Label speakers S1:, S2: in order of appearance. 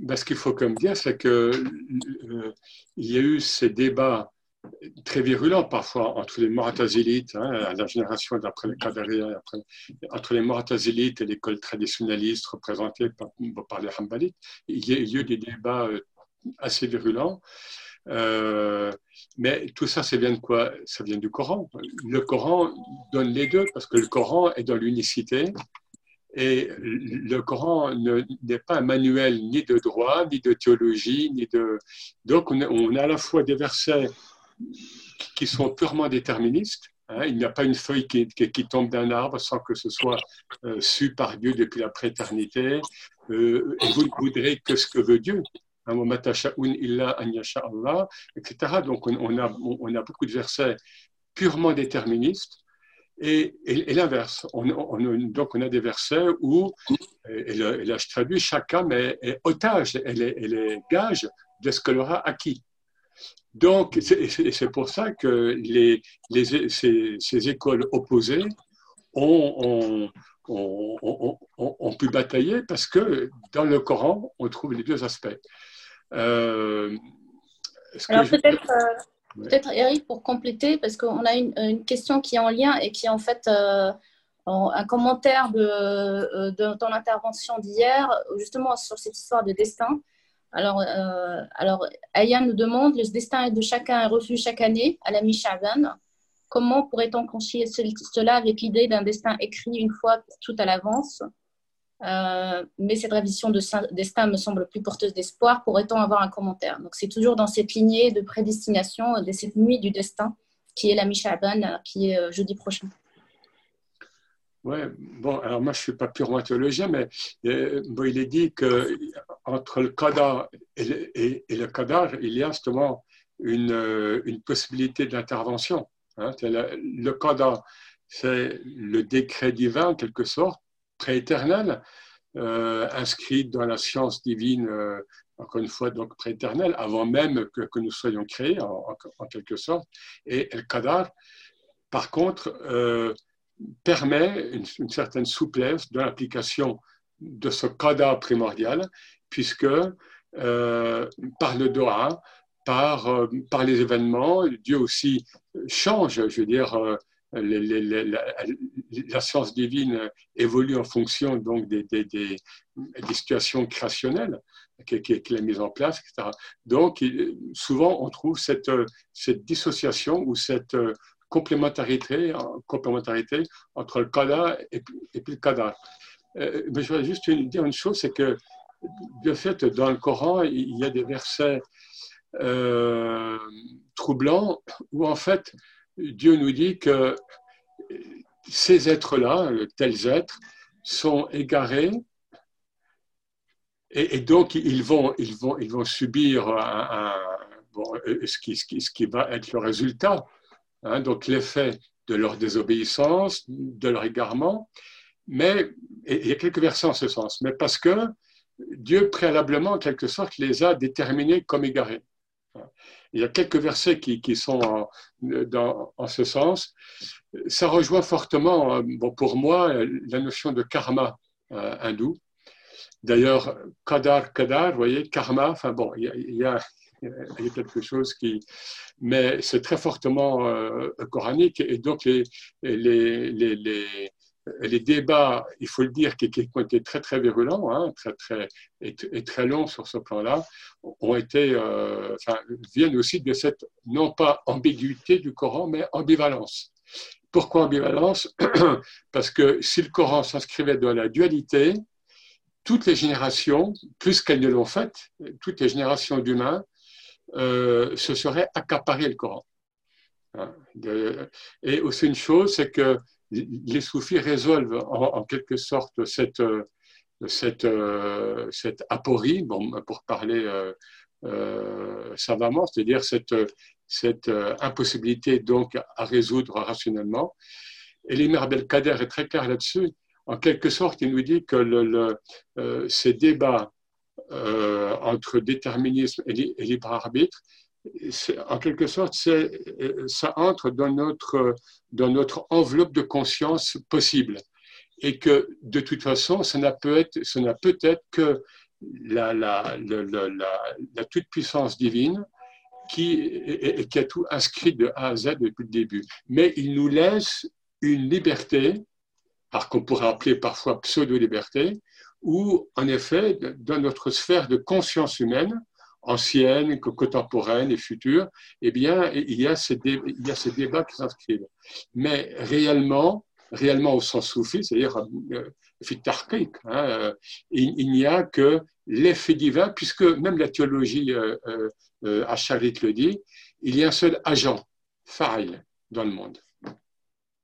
S1: Ben, ce qu'il faut comme dire, c'est qu'il euh, y a eu ces débats très virulents parfois entre les Mu'tazilites, hein, la génération d'après les Qadariens, entre les Mu'tazilites et l'école traditionnaliste représentée par, par les Hanbalites. Il y, a, eu des débats euh, assez virulents. Euh, mais tout ça, ça vient de quoi? Ça vient du Coran. Le Coran donne les deux parce que le Coran est dans l'unicité et le Coran n'est pas un manuel ni de droit, ni de théologie, ni de. Donc, on a, à la fois des versets qui sont purement déterministes. Hein. il n'y a pas une feuille qui, tombe d'un arbre sans que ce soit euh, su par Dieu depuis la préternité. Euh, vous ne voudrez que ce que veut Dieu. Hein, etc. Donc, on, a, on a beaucoup de versets purement déterministes et, l'inverse. On, donc, on a des versets où, et, là, je traduis, chacun est, est otage, elle est, elle est, gage de ce qu'elle aura acquis. Donc, c'est pour ça que les, les, ces, écoles opposées ont, ont, ont, pu batailler parce que dans le Coran, on trouve les deux aspects.
S2: Euh, Alors, peut-être. Euh, Peut-être Eric pour compléter, parce qu'on a une, question qui est en lien et qui est en fait euh, un commentaire de, euh, ton intervention d'hier, justement sur cette histoire de destin. Alors, euh, alors Aya nous demande, le destin de chacun est reçu chaque année à la mi-Shaban. Comment pourrait-on concilier cela avec l'idée d'un destin écrit une fois tout à l'avance? Euh, mais cette révision de destin me semble plus porteuse d'espoir. Pourrait-on avoir un commentaire? Donc, c'est toujours dans cette lignée de prédestination de cette nuit du destin qui est la Mishaban, euh, qui est euh, jeudi prochain.
S1: Oui, bon, alors moi je ne suis pas purement théologien, mais il est dit qu'entre le Qadar et, le Qadar, il y a justement une, une possibilité d'intervention. Hein. Le Qadar, c'est le décret divin en quelque sorte prééternelle, euh, inscrite dans la science divine, euh, encore une fois, donc prééternelle, avant même que, nous soyons créés, en, quelque sorte. Et El Qadar, par contre, euh, permet une, certaine souplesse dans l'application de ce Qadar primordial, puisque par le Doha, par, par les événements, Dieu aussi change, je veux dire, la, science divine évolue en fonction donc des, situations créationnelles qu'il a mises en place, etc. Donc, souvent, on trouve cette, dissociation ou cette complémentarité, complémentarité entre le kada et, puis le kada. Euh, mais je voudrais juste dire une chose, c'est que de fait, dans le Coran, il y a des versets euh, troublants où en fait, Dieu nous dit que ces êtres-là, tels êtres, sont égarés et, donc ils vont, ils vont, ils vont subir ce, qui, ce, qui, va être le résultat, hein, donc l'effet de leur désobéissance, de leur égarement. Mais il y a quelques versets en ce sens, mais parce que Dieu préalablement, en quelque sorte, les a déterminés comme égarés. Il y a quelques versets qui, sont en, dans, ce sens. Ça rejoint fortement, bon, pour moi, la notion de karma euh, hindou. D'ailleurs, kadar, kadar, vous voyez, karma, enfin bon, il y a, il y a quelque chose qui. Mais c'est très fortement euh, coranique et donc les, les, les, les débats, il faut le dire, qui, ont été très très virulents, hein, très très et, très longs sur ce plan-là, ont été, euh, viennent aussi de cette non pas ambiguïté du Coran, mais ambivalence. Pourquoi ambivalence Parce que si le Coran s'inscrivait dans la dualité, toutes les générations, plus qu'elles ne l'ont fait, toutes les générations d'humains euh, se seraient accaparées le Coran. Hein, et aussi une chose, c'est que les soufis résolvent en, quelque sorte cette, cette, cette aporie, bon, pour parler euh, euh, savamment, c'est-à-dire cette, cette impossibilité donc à résoudre rationnellement. Et l'Imam Abdelkader est très clair là-dessus. En quelque sorte, il nous dit que euh, ces débats entre déterminisme et libre arbitre en quelque sorte, ça entre dans notre, enveloppe de conscience possible. Et que de toute façon, ça n'a peut-être peut que la, toute-puissance divine qui a tout inscrit de A à Z depuis le début. Mais il nous laisse une liberté, qu'on pourrait appeler parfois pseudo-liberté, où, en effet, dans notre sphère de conscience humaine, ancienne, contemporaine et future, eh bien, il y a ces, il y a ces débats qui s'inscrivent. Mais réellement, réellement au sens soufi, c'est-à-dire euh, hein, euh, il, n'y a que l'effet divin, puisque même la théologie euh, euh, le dit, il y a un seul agent, faille, dans le monde.